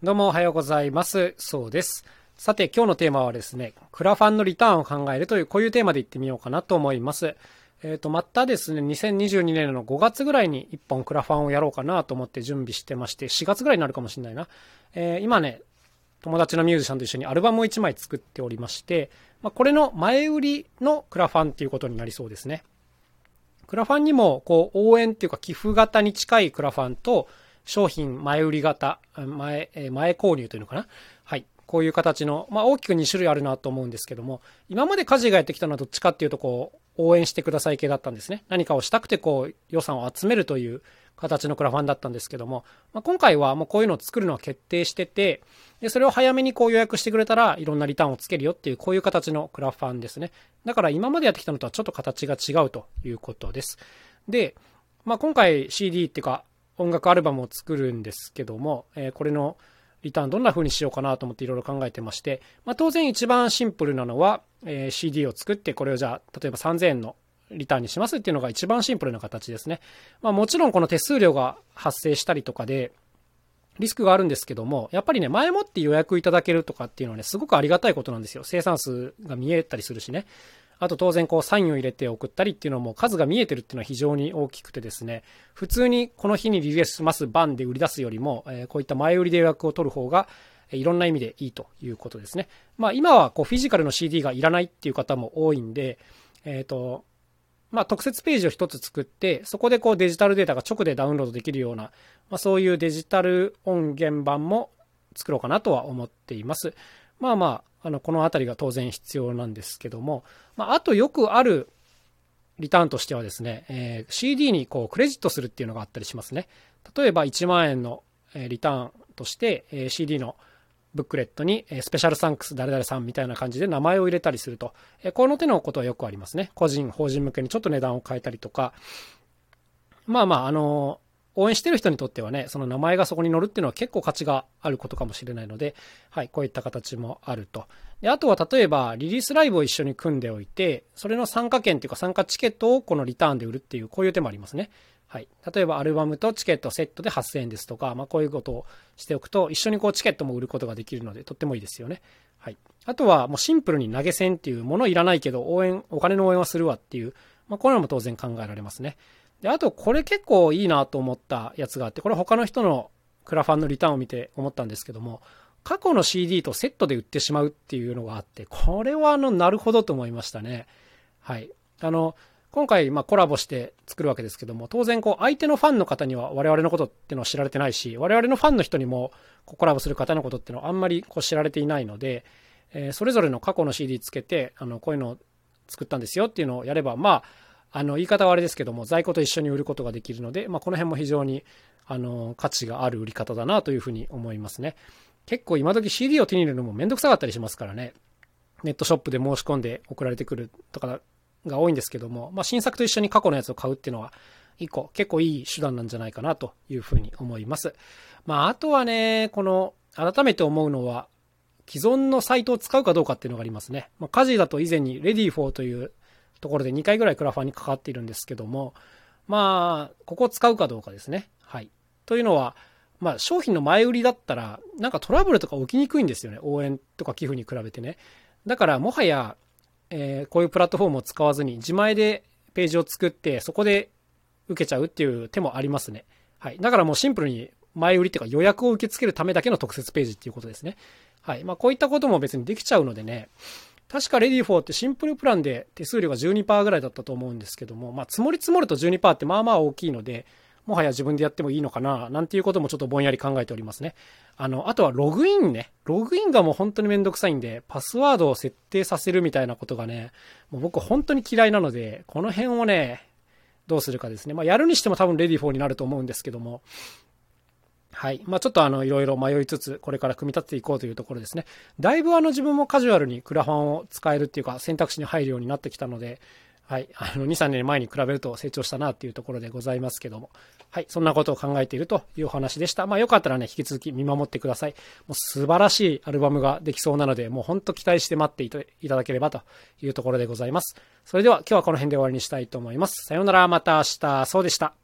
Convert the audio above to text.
どうもおはようございます。そうです。さて今日のテーマはですね、クラファンのリターンを考えるというこういうテーマでいってみようかなと思います。えっ、ー、と、またですね、2022年の5月ぐらいに1本クラファンをやろうかなと思って準備してまして、4月ぐらいになるかもしれないな。えー、今ね、友達のミュージシャンと一緒にアルバムを1枚作っておりまして、まあ、これの前売りのクラファンっていうことになりそうですね。クラファンにも、こう、応援っていうか寄付型に近いクラファンと、商品前売り型、前、前購入というのかな？はい。こういう形の、まあ大きく2種類あるなと思うんですけども、今まで家事がやってきたのはどっちかっていうとこう、応援してください系だったんですね。何かをしたくてこう、予算を集めるという形のクラファンだったんですけども、まあ、今回はもうこういうのを作るのは決定してて、で、それを早めにこう予約してくれたらいろんなリターンをつけるよっていうこういう形のクラファンですね。だから今までやってきたのとはちょっと形が違うということです。で、まあ今回 CD っていうか音楽アルバムを作るんですけども、え、これのリターンどんな風にしようかなと思っていろいろ考えてまして、まあ、当然一番シンプルなのは、え、CD を作ってこれをじゃあ例えば3000円のリターンにしますっていうのが一番シンプルな形ですね。まあ、もちろんこの手数料が発生したりとかでリスクがあるんですけども、やっぱりね、前もって予約いただけるとかっていうのはね、すごくありがたいことなんですよ。生産数が見えたりするしね。あと当然こうサインを入れて送ったりっていうのも数が見えてるっていうのは非常に大きくてですね、普通にこの日にリリースします番で売り出すよりも、えこういった前売りで予約を取る方が、いろんな意味でいいということですね。まあ今はこうフィジカルの CD がいらないっていう方も多いんで、えっ、と、まあ特設ページを一つ作って、そこでこうデジタルデータが直でダウンロードできるような、まあそういうデジタル音源版も作ろうかなとは思っています。まあまああ、の、このあたりが当然必要なんですけども、まあ、あとよくあるリターンとしてはですね、えー、CD にこうクレジットするっていうのがあったりしますね。例えば1万円のリターンとして、えー、CD のブックレットに、えスペシャルサンクス誰々さんみたいな感じで名前を入れたりすると、えこの手のことはよくありますね。個人、法人向けにちょっと値段を変えたりとか、まあまあ、あの応援してる人にとってはね、その名前がそこに載るっていうのは結構価値があることかもしれないので、はい、こういった形もあると。で、あとは例えば、リリースライブを一緒に組んでおいて、それの参加券っていうか参加チケットをこのリターンで売るっていう、こういう手もありますね。はい。例えば、アルバムとチケットセットで8000円ですとか、まあ、こういうことをしておくと、一緒にこうチケットも売ることができるので、とってもいいですよね。はい。あとは、もうシンプルに投げ銭っていうものいらないけど、応援、お金の応援はするわっていう、まあ、こういうのも当然考えられますね。で、あとこれ結構いいなと思ったやつがあって、これ他の人のクラファンのリターンを見て思ったんですけども、過去の CD とセットで売ってしまうっていうのがあって、これはあの、なるほどと思いましたね。はい。あの、今回、まコラボして作るわけですけども、当然、こう、相手のファンの方には我々のことっていうのは知られてないし、我々のファンの人にも、コラボする方のことっていうのはあんまりこう知られていないので、え、それぞれの過去の CD つけて、あの、こういうのを作ったんですよっていうのをやれば、まあ、あの、言い方はあれですけども、在庫と一緒に売ることができるので、まあ、この辺も非常に、あの、価値がある売り方だなというふうに思いますね。結構今時 CD を手に入れるのもめんどくさかったりしますからね。ネットショップで申し込んで送られてくるとかが多いんですけども、まあ、新作と一緒に過去のやつを買うっていうのは、一個結構いい手段なんじゃないかなというふうに思います。まあ、あとはね、この、改めて思うのは、既存のサイトを使うかどうかっていうのがありますね。まあ、家事だと以前に Ready4 というところで2回ぐらいクラファンに関わっているんですけども、まあ、ここを使うかどうかですね。はい。というのは、まあ、商品の前売りだったら、なんかトラブルとか起きにくいんですよね。応援とか寄付に比べてね。だから、もはや、えー、こういうプラットフォームを使わずに、自前でページを作って、そこで受けちゃうっていう手もありますね。はい。だからもうシンプルに前売りっていうか予約を受け付けるためだけの特設ページっていうことですね。はい。まあ、こういったことも別にできちゃうのでね、確か READYFOR ってシンプルプランで手数料が12%ぐらいだったと思うんですけども、まあ、積もり積もると12%ってまあまあ大きいので、もはや自分でやってもいいのかな、なんていうこともちょっとぼんやり考えておりますね。あの、あとはログインね。ログインがもう本当にめんどくさいんで、パスワードを設定させるみたいなことがね、もう僕本当に嫌いなので、この辺をね、どうするかですね。まあ、やるにしても多分 READYFOR になると思うんですけども、はい。まあ、ちょっとあの、いろいろ迷いつつ、これから組み立てていこうというところですね。だいぶあの、自分もカジュアルにクラファンを使えるっていうか、選択肢に入るようになってきたので、はい。あの、2、3年前に比べると成長したなっていうところでございますけども。はい。そんなことを考えているというお話でした。まあ、よかったらね、引き続き見守ってください。もう素晴らしいアルバムができそうなので、もうほんと期待して待っていただければというところでございます。それでは今日はこの辺で終わりにしたいと思います。さようなら、また明日。そうでした。